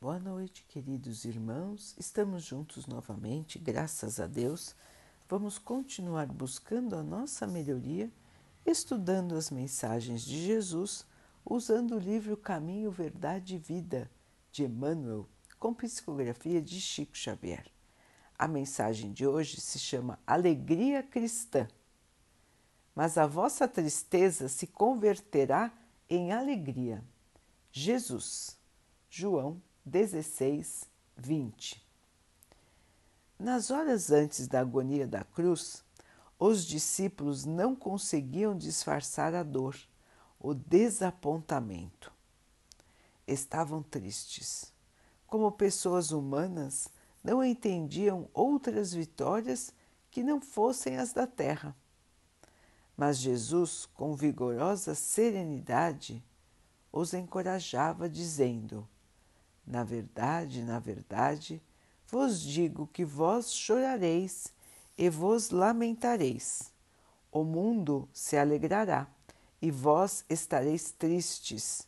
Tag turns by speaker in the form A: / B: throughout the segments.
A: Boa noite, queridos irmãos. Estamos juntos novamente, graças a Deus. Vamos continuar buscando a nossa melhoria, estudando as mensagens de Jesus, usando o livro Caminho, Verdade e Vida de Emmanuel, com psicografia de Chico Xavier. A mensagem de hoje se chama Alegria Cristã. Mas a vossa tristeza se converterá em alegria. Jesus, João 16, 20. Nas horas antes da agonia da cruz, os discípulos não conseguiam disfarçar a dor, o desapontamento. Estavam tristes. Como pessoas humanas, não entendiam outras vitórias que não fossem as da terra. Mas Jesus, com vigorosa serenidade, os encorajava, dizendo: na verdade, na verdade, vos digo que vós chorareis e vos lamentareis. O mundo se alegrará e vós estareis tristes,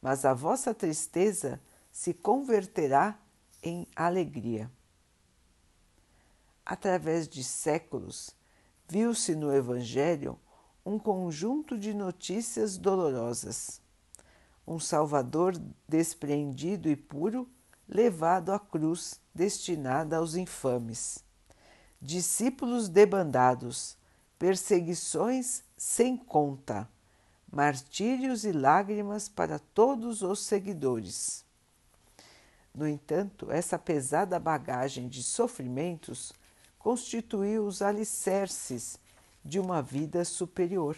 A: mas a vossa tristeza se converterá em alegria. Através de séculos, viu-se no Evangelho um conjunto de notícias dolorosas um Salvador despreendido e puro, levado à cruz destinada aos infames. Discípulos debandados, perseguições sem conta, martírios e lágrimas para todos os seguidores. No entanto, essa pesada bagagem de sofrimentos constituiu os alicerces de uma vida superior,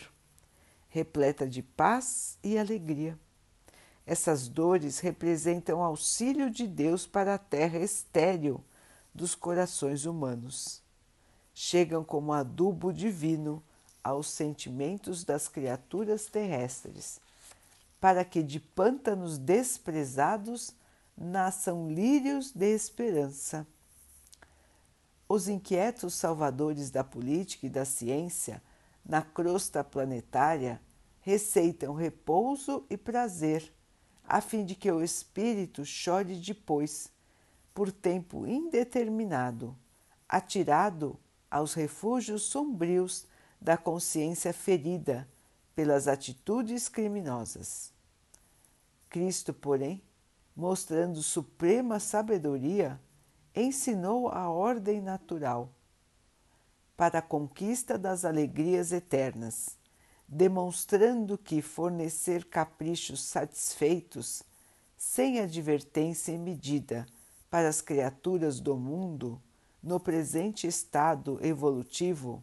A: repleta de paz e alegria. Essas dores representam auxílio de Deus para a terra estéril dos corações humanos. Chegam como adubo divino aos sentimentos das criaturas terrestres, para que de pântanos desprezados nasçam lírios de esperança. Os inquietos salvadores da política e da ciência na crosta planetária receitam repouso e prazer a fim de que o espírito chore depois, por tempo indeterminado, atirado aos refúgios sombrios da consciência ferida pelas atitudes criminosas. Cristo, porém, mostrando suprema sabedoria, ensinou a ordem natural para a conquista das alegrias eternas demonstrando que fornecer caprichos satisfeitos, sem advertência e medida, para as criaturas do mundo, no presente estado evolutivo,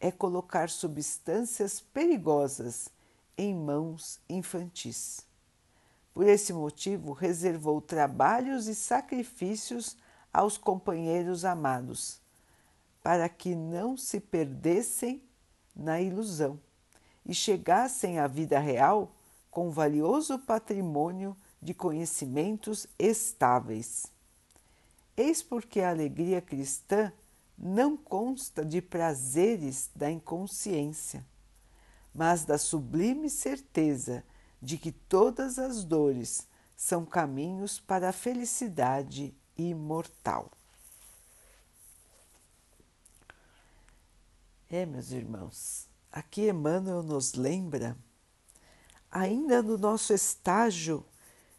A: é colocar substâncias perigosas em mãos infantis. Por esse motivo, reservou trabalhos e sacrifícios aos companheiros amados, para que não se perdessem na ilusão e chegassem à vida real com valioso patrimônio de conhecimentos estáveis. Eis porque a alegria cristã não consta de prazeres da inconsciência, mas da sublime certeza de que todas as dores são caminhos para a felicidade imortal. É, meus irmãos, Aqui Emmanuel nos lembra, ainda no nosso estágio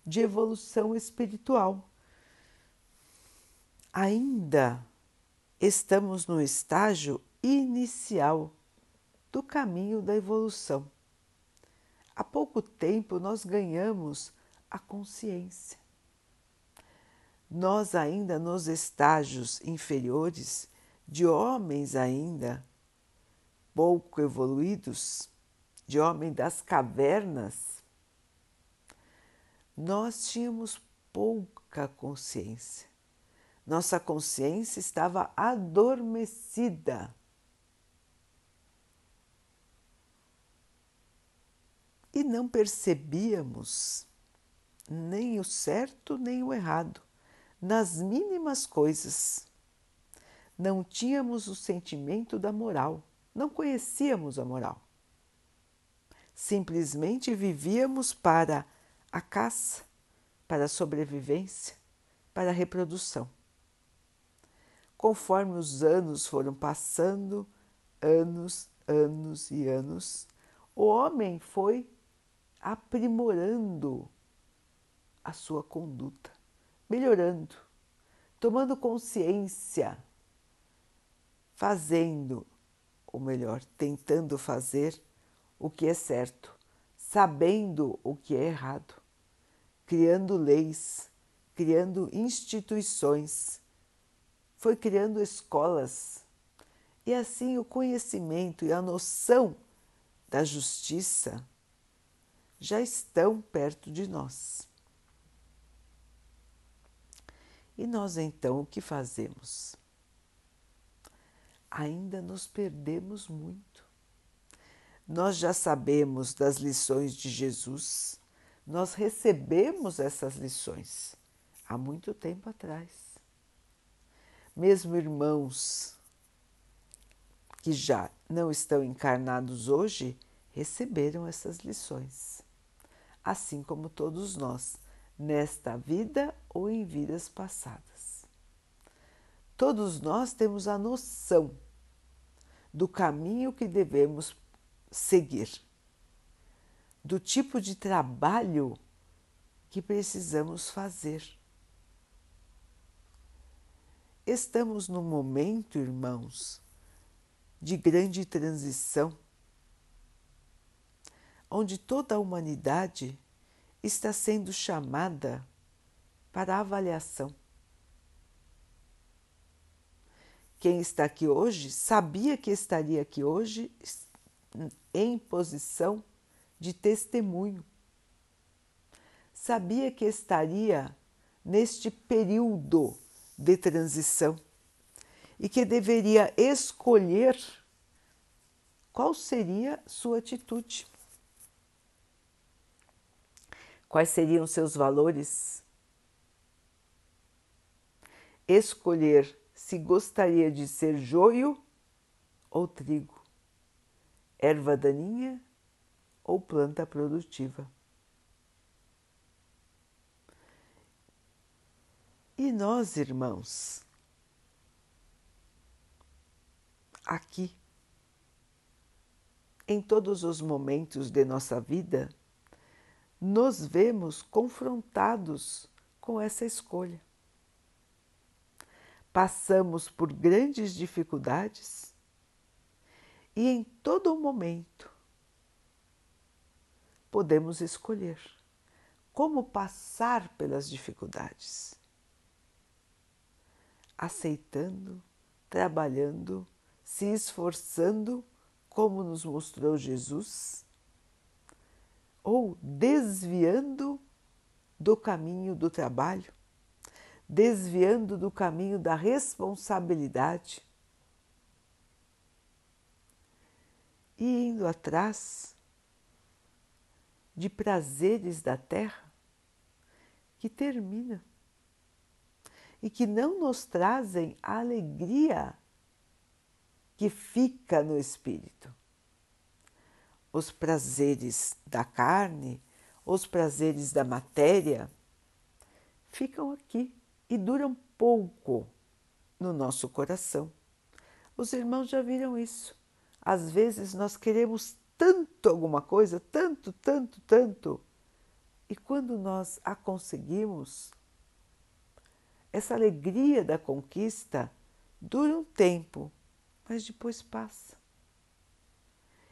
A: de evolução espiritual, ainda estamos no estágio inicial do caminho da evolução. Há pouco tempo nós ganhamos a consciência. Nós ainda nos estágios inferiores, de homens ainda pouco evoluídos, de homem das cavernas, nós tínhamos pouca consciência. Nossa consciência estava adormecida. E não percebíamos nem o certo nem o errado, nas mínimas coisas. Não tínhamos o sentimento da moral não conhecíamos a moral. Simplesmente vivíamos para a caça, para a sobrevivência, para a reprodução. Conforme os anos foram passando, anos, anos e anos, o homem foi aprimorando a sua conduta, melhorando, tomando consciência, fazendo, ou melhor, tentando fazer o que é certo, sabendo o que é errado, criando leis, criando instituições foi criando escolas. E assim o conhecimento e a noção da justiça já estão perto de nós. E nós então o que fazemos? Ainda nos perdemos muito. Nós já sabemos das lições de Jesus, nós recebemos essas lições há muito tempo atrás mesmo irmãos que já não estão encarnados hoje, receberam essas lições, assim como todos nós, nesta vida ou em vidas passadas. Todos nós temos a noção do caminho que devemos seguir, do tipo de trabalho que precisamos fazer Estamos num momento, irmãos, de grande transição, onde toda a humanidade está sendo chamada para avaliação. Quem está aqui hoje sabia que estaria aqui hoje em posição de testemunho. Sabia que estaria neste período de transição e que deveria escolher qual seria sua atitude. Quais seriam seus valores? Escolher se gostaria de ser joio ou trigo, erva daninha ou planta produtiva. E nós, irmãos, aqui, em todos os momentos de nossa vida, nos vemos confrontados com essa escolha. Passamos por grandes dificuldades e em todo momento podemos escolher como passar pelas dificuldades aceitando, trabalhando, se esforçando, como nos mostrou Jesus, ou desviando do caminho do trabalho, desviando do caminho da responsabilidade e indo atrás de prazeres da terra que termina e que não nos trazem a alegria que fica no espírito. Os prazeres da carne, os prazeres da matéria ficam aqui e duram pouco no nosso coração. Os irmãos já viram isso. Às vezes nós queremos tanto alguma coisa, tanto, tanto, tanto, e quando nós a conseguimos, essa alegria da conquista dura um tempo, mas depois passa.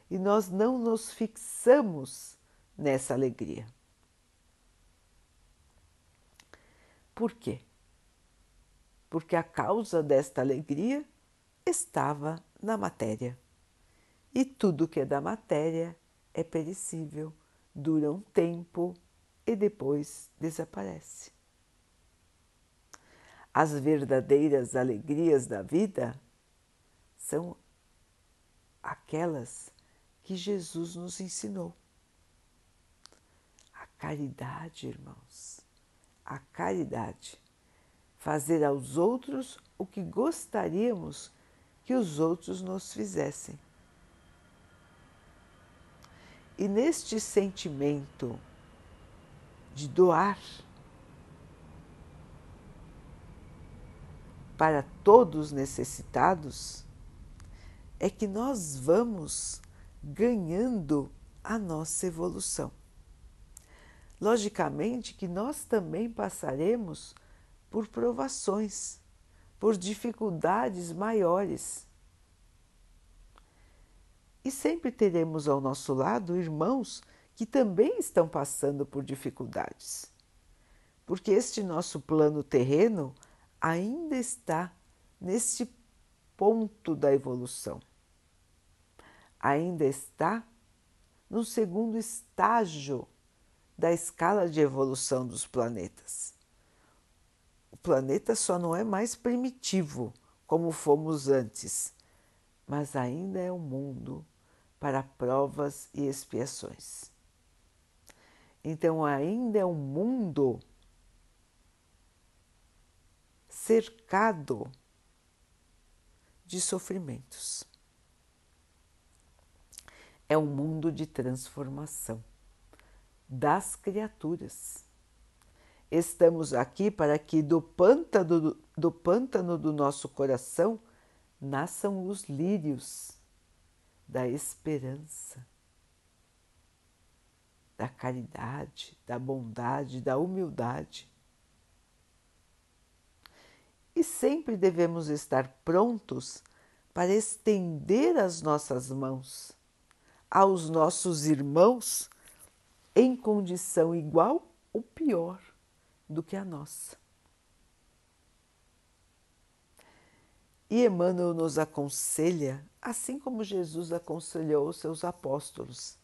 A: E nós não nos fixamos nessa alegria. Por quê? Porque a causa desta alegria estava na matéria. E tudo que é da matéria é perecível, dura um tempo e depois desaparece as verdadeiras alegrias da vida são aquelas que Jesus nos ensinou. A caridade, irmãos, a caridade. Fazer aos outros o que gostaríamos que os outros nos fizessem. E neste sentimento de doar, para todos necessitados, é que nós vamos ganhando a nossa evolução. Logicamente que nós também passaremos por provações, por dificuldades maiores. E sempre teremos ao nosso lado irmãos que também estão passando por dificuldades, porque este nosso plano terreno ainda está neste ponto da evolução, ainda está no segundo estágio da escala de evolução dos planetas. Planeta só não é mais primitivo como fomos antes, mas ainda é um mundo para provas e expiações. Então, ainda é um mundo cercado de sofrimentos. É um mundo de transformação das criaturas. Estamos aqui para que do pântano do, pântano do nosso coração nasçam os lírios da esperança, da caridade, da bondade, da humildade. E sempre devemos estar prontos para estender as nossas mãos aos nossos irmãos em condição igual ou pior do que a nossa. E Emmanuel nos aconselha, assim como Jesus aconselhou seus apóstolos,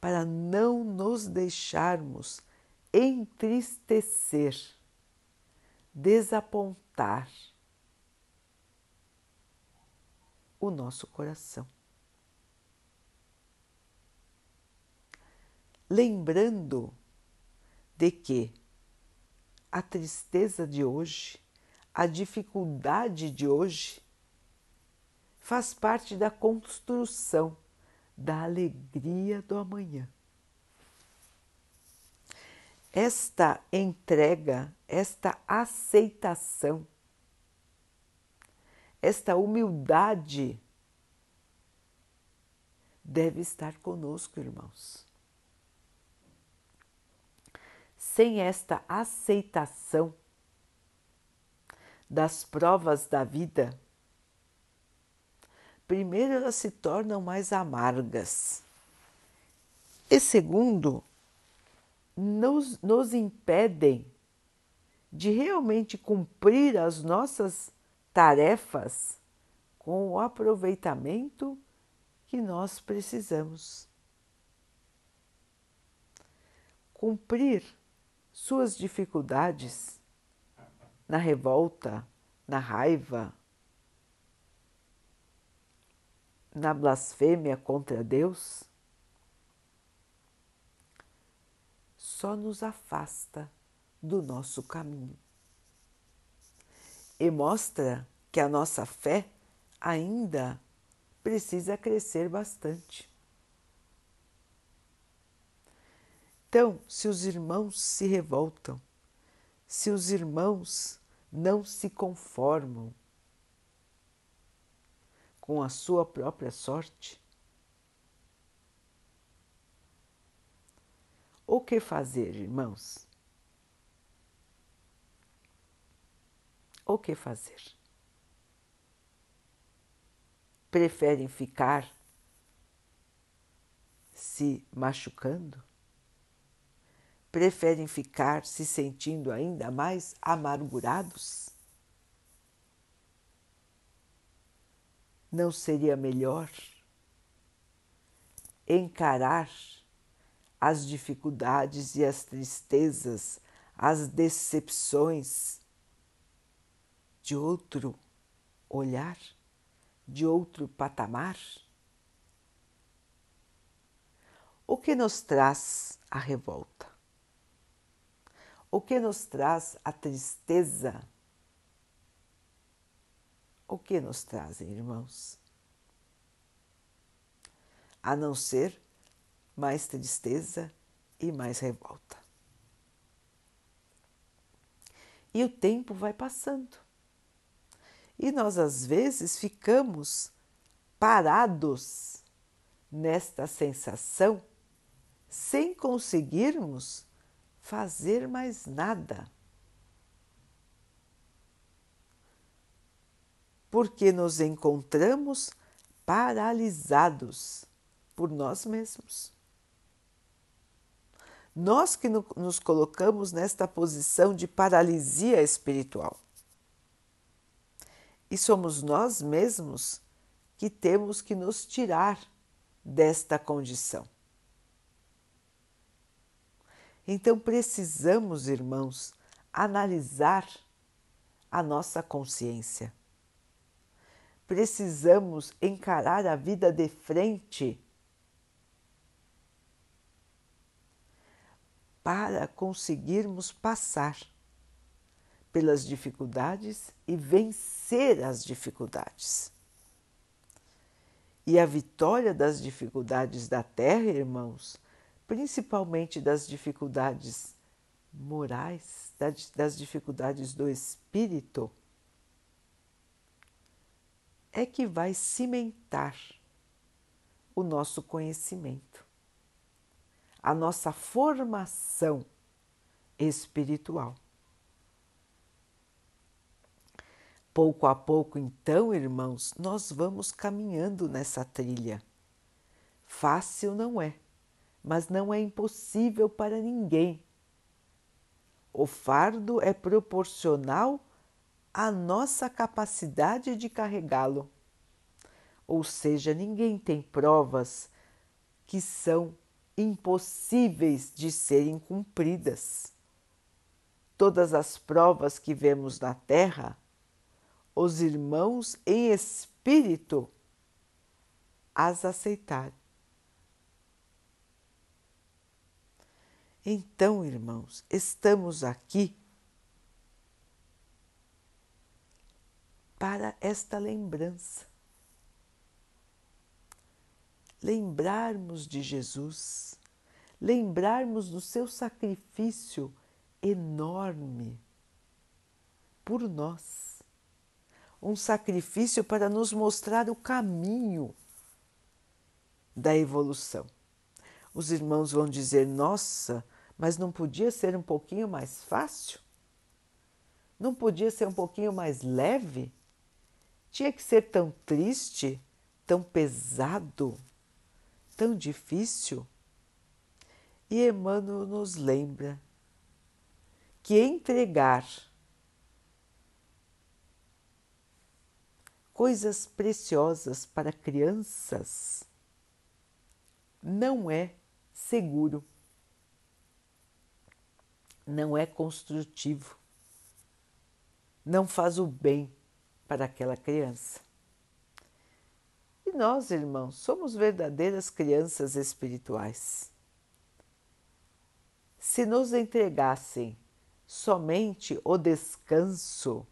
A: para não nos deixarmos entristecer, desapontar o nosso coração. lembrando de que a tristeza de hoje, a dificuldade de hoje, faz parte da construção da alegria do amanhã. Esta entrega, esta aceitação, esta humildade deve estar conosco, irmãos. Sem esta aceitação das provas da vida, primeiro elas se tornam mais amargas e segundo, nos, nos impedem de realmente cumprir as nossas tarefas com o aproveitamento que nós precisamos. Cumprir suas dificuldades na revolta, na raiva, na blasfêmia contra Deus, só nos afasta do nosso caminho e mostra que a nossa fé ainda precisa crescer bastante. Então, se os irmãos se revoltam, se os irmãos não se conformam com a sua própria sorte, o que fazer, irmãos? O que fazer? Preferem ficar se machucando? Preferem ficar se sentindo ainda mais amargurados? Não seria melhor encarar as dificuldades e as tristezas, as decepções de outro olhar, de outro patamar? O que nos traz a revolta? O que nos traz a tristeza? O que nos trazem, irmãos? A não ser mais tristeza e mais revolta. E o tempo vai passando. E nós às vezes ficamos parados nesta sensação sem conseguirmos fazer mais nada. Porque nos encontramos paralisados por nós mesmos. Nós que nos colocamos nesta posição de paralisia espiritual. E somos nós mesmos que temos que nos tirar desta condição. Então precisamos, irmãos, analisar a nossa consciência. Precisamos encarar a vida de frente para conseguirmos passar pelas dificuldades e vencer as dificuldades. E a vitória das dificuldades da terra, irmãos, principalmente das dificuldades morais, das dificuldades do espírito, é que vai cimentar o nosso conhecimento, a nossa formação espiritual. Pouco a pouco, então, irmãos, nós vamos caminhando nessa trilha. Fácil não é mas não é impossível para ninguém. O fardo é proporcional à nossa capacidade de carregá-lo. Ou seja, ninguém tem provas que são impossíveis de serem cumpridas. Todas as provas que vemos na Terra, os irmãos em espírito as aceitaram. Então, irmãos, estamos aqui para esta lembrança. Lembrarmos de Jesus, lembrarmos do seu sacrifício enorme por nós. Um sacrifício para nos mostrar o caminho da evolução. Os irmãos vão dizer: Nossa, mas não podia ser um pouquinho mais fácil? Não podia ser um pouquinho mais leve? Tinha que ser tão triste, tão pesado, tão difícil? E Emmanuel nos lembra que entregar coisas preciosas para crianças não é seguro não é construtivo, não faz o bem para aquela criança. E nós, irmãos, somos verdadeiras crianças espirituais. Se nos entregassem somente o descanso,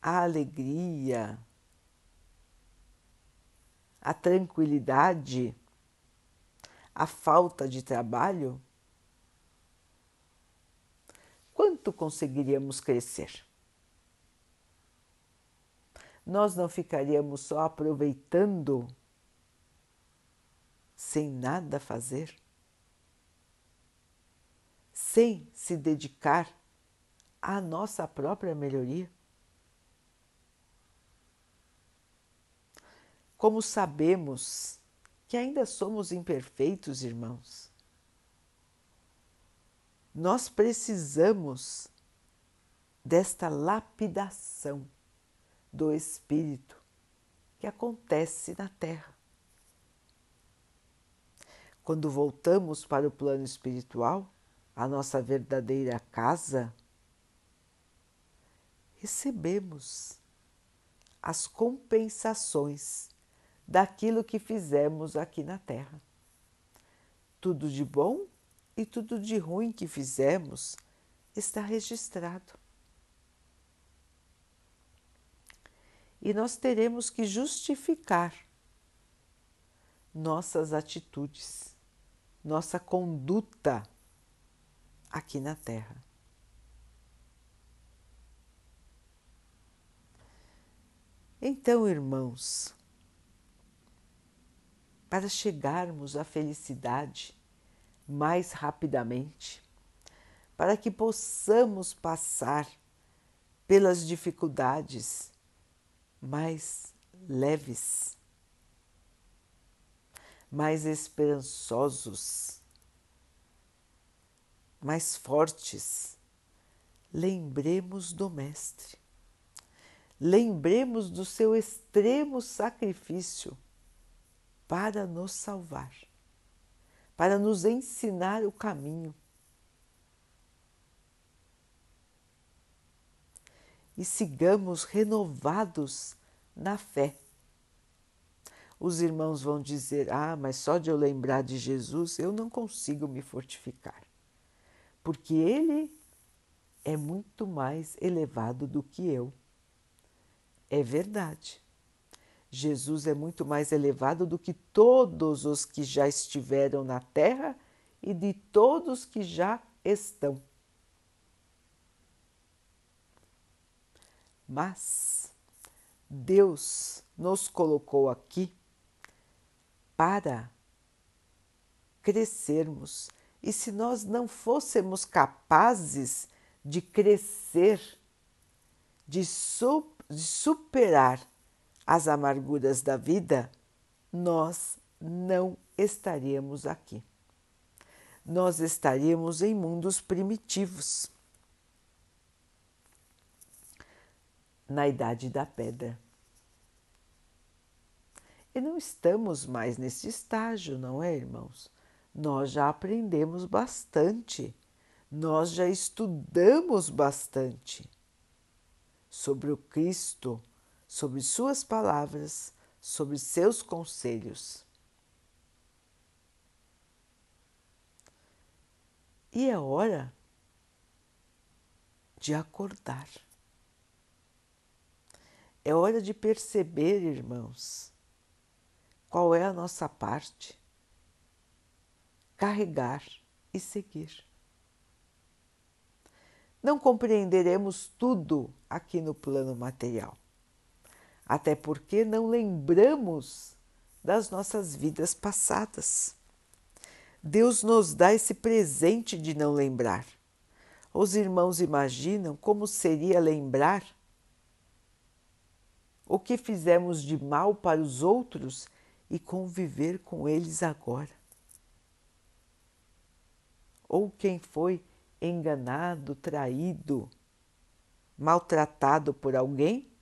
A: a alegria, a tranquilidade, a falta de trabalho, quanto conseguiríamos crescer? Nós não ficaríamos só aproveitando sem nada fazer? Sem se dedicar à nossa própria melhoria? Como sabemos que ainda somos imperfeitos, irmãos, nós precisamos desta lapidação do espírito que acontece na Terra. Quando voltamos para o plano espiritual, a nossa verdadeira casa, recebemos as compensações daquilo que fizemos aqui na Terra. Tudo de bom e tudo de ruim que fizemos está registrado. E nós teremos que justificar nossas atitudes, nossa conduta aqui na Terra. Então, irmãos, para chegarmos à felicidade mais rapidamente, para que possamos passar pelas dificuldades mais leves, mais esperançosos, mais fortes, lembremos do Mestre. Lembremos do seu extremo sacrifício para nos salvar, para nos ensinar o caminho. E sigamos renovados na fé. Os irmãos vão dizer: Ah, mas só de eu lembrar de Jesus eu não consigo me fortificar, porque Ele é muito mais elevado do que eu. É verdade. Jesus é muito mais elevado do que todos os que já estiveram na terra e de todos que já estão. Mas Deus nos colocou aqui para crescermos. E se nós não fôssemos capazes de crescer, de, su de superar as amarguras da vida, nós não estaríamos aqui. Nós estaríamos em mundos primitivos. Na idade da pedra. E não estamos mais nesse estágio, não é, irmãos? Nós já aprendemos bastante, nós já estudamos bastante sobre o Cristo, sobre Suas palavras, sobre seus conselhos. E é hora de acordar. É hora de perceber, irmãos, qual é a nossa parte? Carregar e seguir. Não compreenderemos tudo aqui no plano material, até porque não lembramos das nossas vidas passadas. Deus nos dá esse presente de não lembrar. Os irmãos imaginam como seria lembrar o que fizemos de mal para os outros e conviver com eles agora. Ou quem foi enganado, traído, maltratado por alguém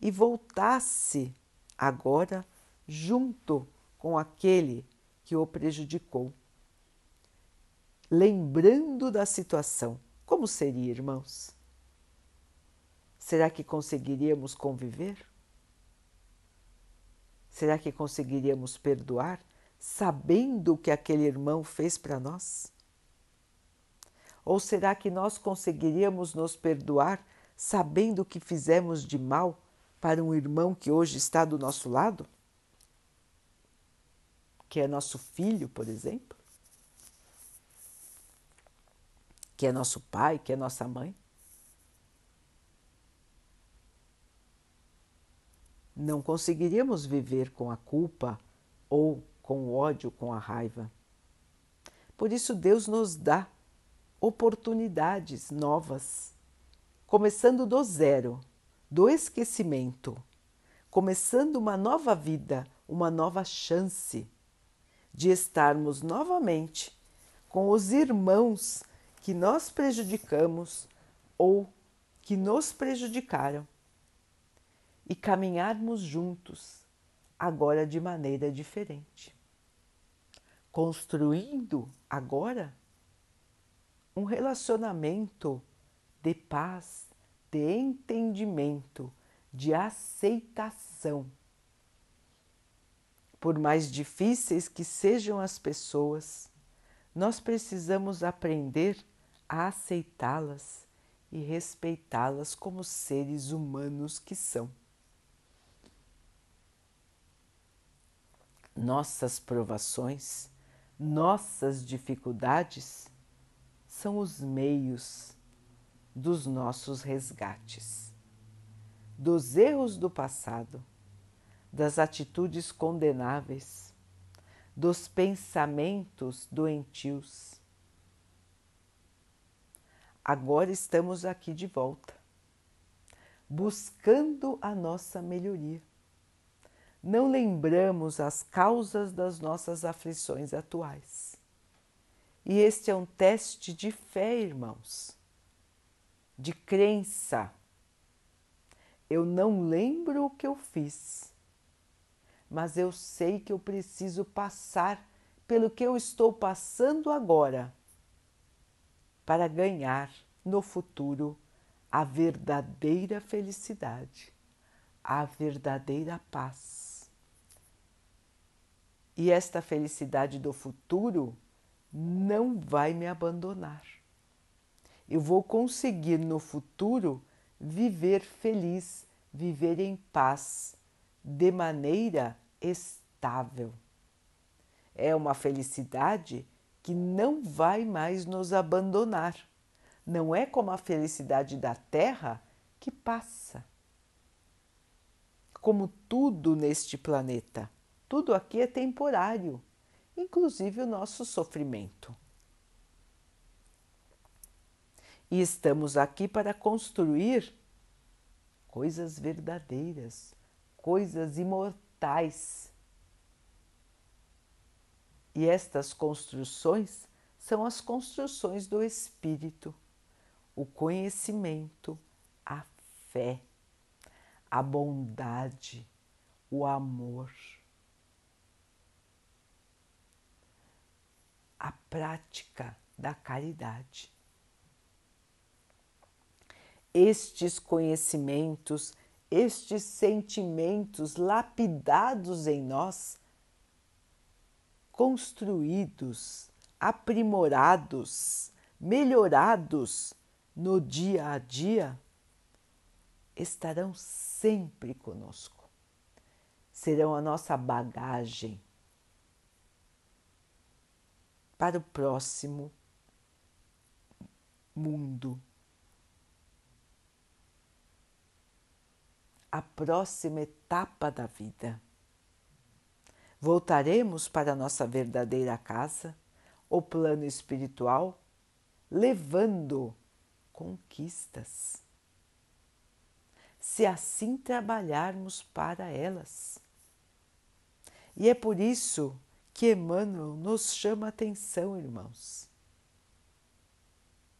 A: e voltasse agora junto com aquele que o prejudicou. Lembrando da situação, como seria, irmãos? Será que conseguiríamos conviver? Será que conseguiríamos perdoar sabendo o que aquele irmão fez para nós? Ou será que nós conseguiríamos nos perdoar sabendo o que fizemos de mal para um irmão que hoje está do nosso lado? Que é nosso filho, por exemplo? Que é nosso pai, que é nossa mãe? não conseguiríamos viver com a culpa ou com o ódio, com a raiva. Por isso, Deus nos dá oportunidades novas, começando do zero, do esquecimento, começando uma nova vida, uma nova chance de estarmos novamente com os irmãos que nós prejudicamos ou que nos prejudicaram e caminharmos juntos, agora de maneira diferente. Construindo agora um relacionamento de paz, de entendimento, de aceitação. Por mais difíceis que sejam as pessoas, nós precisamos aprender a aceitá-las e respeitá-las como seres humanos que são. Nossas provações, nossas dificuldades são os meios dos nossos resgates. dos erros do passado, das atitudes condenáveis, dos pensamentos doentios. Agora estamos aqui de volta, buscando a nossa melhoria. Não lembramos as causas das nossas aflições atuais. E este é um teste de fé, irmãos, de crença. Eu não lembro o que eu fiz, mas eu sei que eu preciso passar pelo que eu estou passando agora para ganhar no futuro a verdadeira felicidade, a verdadeira paz. E esta felicidade do futuro não vai me abandonar. Eu vou conseguir no futuro viver feliz, viver em paz, de maneira estável. É uma felicidade que não vai mais nos abandonar. Não é como a felicidade da terra que passa. Como tudo neste planeta, tudo aqui é temporário inclusive o nosso sofrimento. E estamos aqui para construir coisas verdadeiras, coisas imortais. E estas construções são as construções do espírito, o conhecimento, a fé, a bondade, o amor. a prática da caridade. Estes conhecimentos, estes sentimentos lapidados em nós, construídos, aprimorados, melhorados no dia a dia, estarão sempre conosco. Serão a nossa bagagem para o próximo mundo. A próxima etapa da vida. Voltaremos para nossa verdadeira casa, o plano espiritual, levando conquistas. Se assim trabalharmos para elas. E é por isso que Emmanuel nos chama a atenção, irmãos,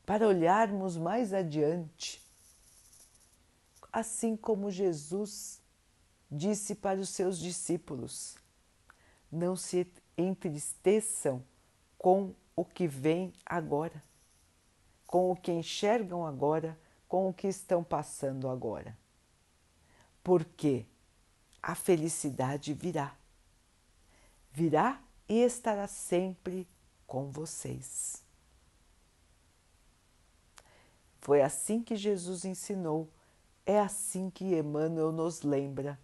A: para olharmos mais adiante, assim como Jesus disse para os seus discípulos: não se entristeçam com o que vem agora, com o que enxergam agora, com o que estão passando agora. Porque a felicidade virá. Virá e estará sempre com vocês. Foi assim que Jesus ensinou, é assim que Emmanuel nos lembra.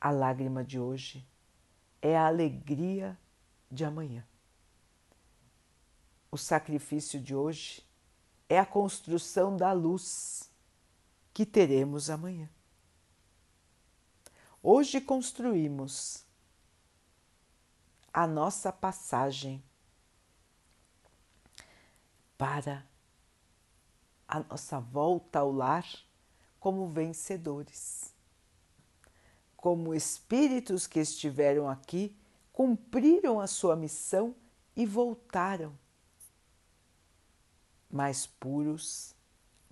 A: A lágrima de hoje é a alegria de amanhã. O sacrifício de hoje é a construção da luz que teremos amanhã. Hoje construímos a nossa passagem para a nossa volta ao lar como vencedores, como espíritos que estiveram aqui, cumpriram a sua missão e voltaram mais puros,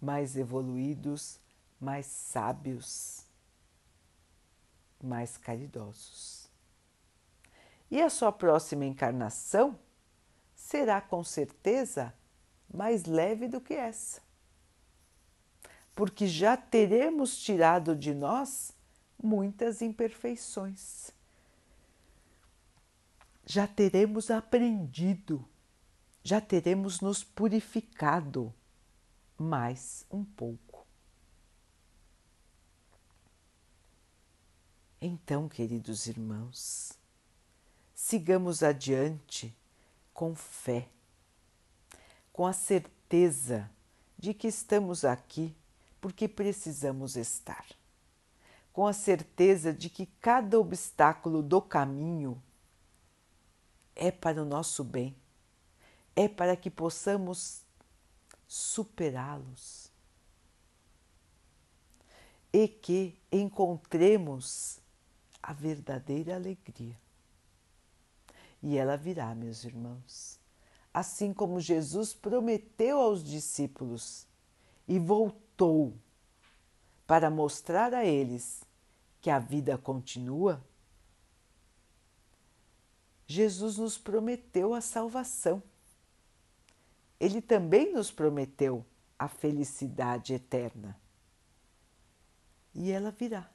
A: mais evoluídos, mais sábios mais caridosos. E a sua próxima encarnação será com certeza mais leve do que essa, porque já teremos tirado de nós muitas imperfeições. Já teremos aprendido, já teremos nos purificado mais um pouco. Então, queridos irmãos, sigamos adiante com fé, com a certeza de que estamos aqui porque precisamos estar, com a certeza de que cada obstáculo do caminho é para o nosso bem, é para que possamos superá-los. E que encontremos a verdadeira alegria. E ela virá, meus irmãos, assim como Jesus prometeu aos discípulos e voltou para mostrar a eles que a vida continua. Jesus nos prometeu a salvação. Ele também nos prometeu a felicidade eterna e ela virá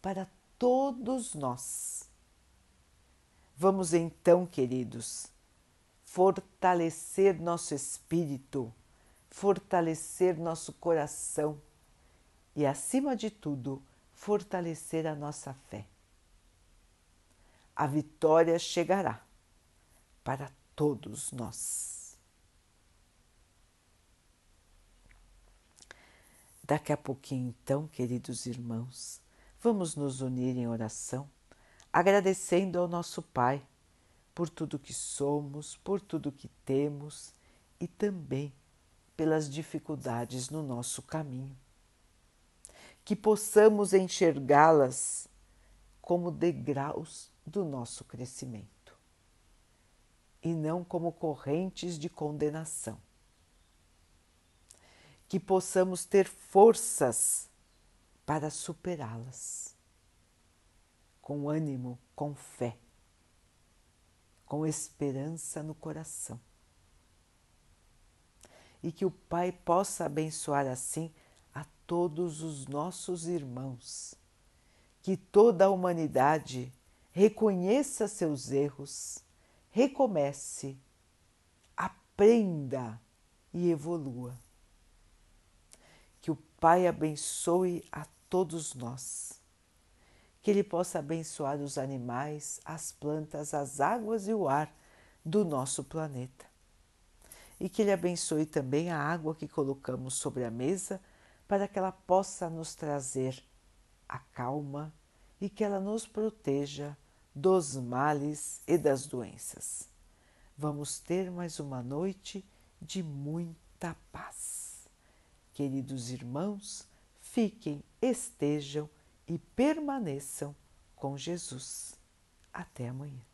A: para todos nós. Vamos então, queridos, fortalecer nosso espírito, fortalecer nosso coração e, acima de tudo, fortalecer a nossa fé. A vitória chegará para todos nós. Daqui a pouquinho, então, queridos irmãos, vamos nos unir em oração, agradecendo ao nosso Pai por tudo que somos, por tudo que temos e também pelas dificuldades no nosso caminho. Que possamos enxergá-las como degraus do nosso crescimento e não como correntes de condenação que possamos ter forças para superá-las, com ânimo, com fé, com esperança no coração. E que o Pai possa abençoar assim a todos os nossos irmãos, que toda a humanidade reconheça seus erros, recomece, aprenda e evolua que o Pai abençoe a todos nós. Que Ele possa abençoar os animais, as plantas, as águas e o ar do nosso planeta. E que Ele abençoe também a água que colocamos sobre a mesa para que ela possa nos trazer a calma e que ela nos proteja dos males e das doenças. Vamos ter mais uma noite de muita paz. Queridos irmãos, fiquem, estejam e permaneçam com Jesus. Até amanhã.